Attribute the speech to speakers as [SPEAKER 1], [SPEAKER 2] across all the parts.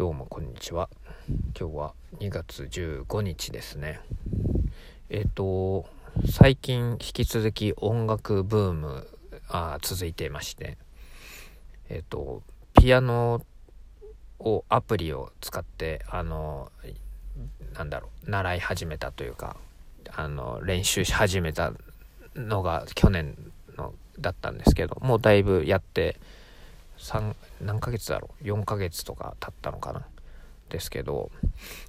[SPEAKER 1] どうもこんにちは。今日は2月15日ですね。えっ、と最近引き続き音楽ブームあ続いていまして。えっ、とピアノをアプリを使ってあのなんだろう習い始めたというかあの練習し始めたのが去年のだったんですけどもうだいぶやって3何ヶ月だろう？4ヶ月とか経ったのかな？ですけど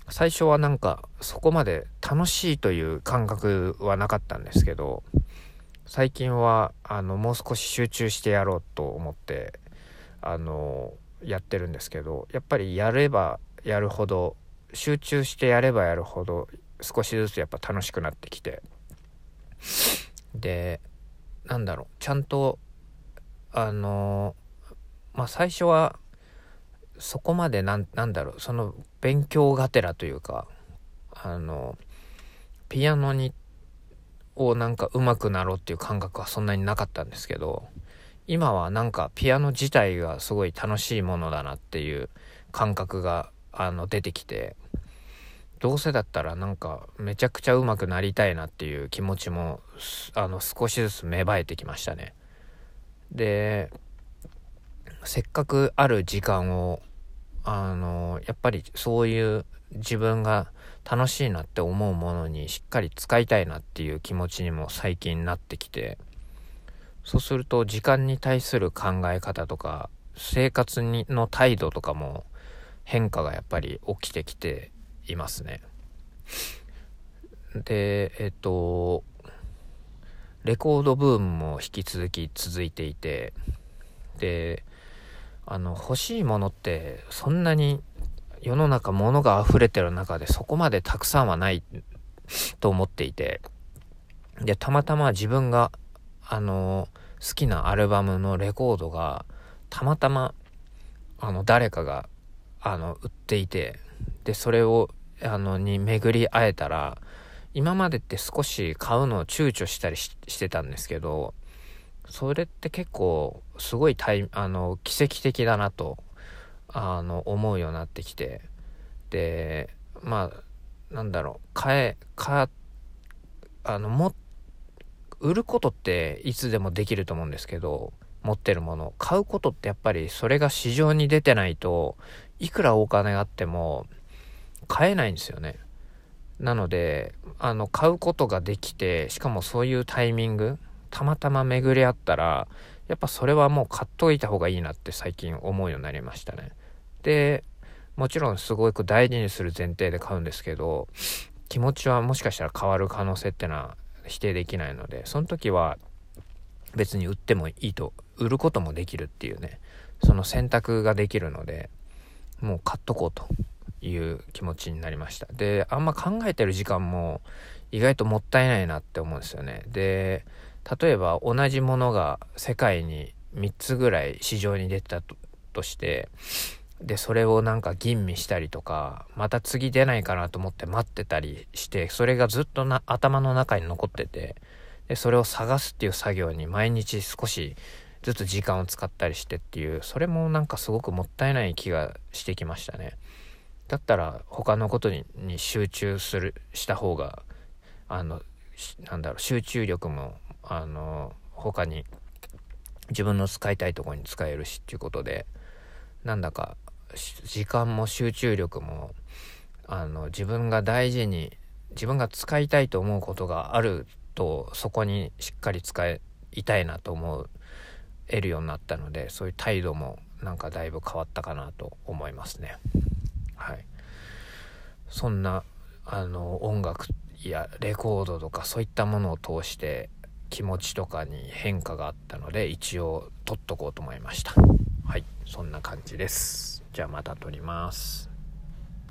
[SPEAKER 1] 最初はなんかそこまで楽しいという感覚はなかったんですけど最近はあのもう少し集中してやろうと思ってあのやってるんですけどやっぱりやればやるほど集中してやればやるほど少しずつやっぱ楽しくなってきて。でなんだろう？ちゃんとあのまあ最初はそこまでなんなんだろうその勉強がてらというかあのピアノにをなんか上手くなろうっていう感覚はそんなになかったんですけど今はなんかピアノ自体がすごい楽しいものだなっていう感覚があの出てきてどうせだったらなんかめちゃくちゃ上手くなりたいなっていう気持ちもあの少しずつ芽生えてきましたね。でせっかくある時間をあのやっぱりそういう自分が楽しいなって思うものにしっかり使いたいなっていう気持ちにも最近なってきてそうすると時間に対する考え方とか生活にの態度とかも変化がやっぱり起きてきていますね。でえっとレコードブームも引き続き続いていてであの欲しいものってそんなに世の中物が溢れてる中でそこまでたくさんはないと思っていて。でたまたま自分があの好きなアルバムのレコードがたまたまあの誰かがあの売っていてでそれをあのに巡り会えたら今までって少し買うのを躊躇したりしてたんですけどそれって結構すごいタイあの奇跡的だなとあの思うようになってきて。でまあなんだろう買えかあのも売ることっていつでもできると思うんですけど持ってるもの。買うことってやっぱりそれが市場に出てないといくらお金があっても買えないんですよね。なのであの買うことができてしかもそういうタイミングたまたま巡り合ったらやっぱそれはもう買っといた方がいいなって最近思うようになりましたね。でもちろんすごく大事にする前提で買うんですけど気持ちはもしかしたら変わる可能性ってのは否定できないのでその時は別に売ってもいいと売ることもできるっていうねその選択ができるのでもう買っとこうという気持ちになりました。であんま考えてる時間も意外ともったいないなって思うんですよね。で例えば同じものが世界に3つぐらい市場に出てたとしてでそれをなんか吟味したりとかまた次出ないかなと思って待ってたりしてそれがずっとな頭の中に残っててでそれを探すっていう作業に毎日少しずつ時間を使ったりしてっていうそれもなんかすごくもったいない気がしてきましたね。だったら他のことに集中するした方があのなんだろう集中力もあの他に自分の使いたいとこに使えるしっていうことでなんだか時間も集中力もあの自分が大事に自分が使いたいと思うことがあるとそこにしっかり使いたいなと思う得るようになったのでそういう態度もなんかだいぶ変わったかなと思いますね。はい。そんなあの音楽やレコードとかそういったものを通して気持ちとかに変化があったので一応撮っとこうと思いました。はいそんな感じです。じゃあまた撮ります。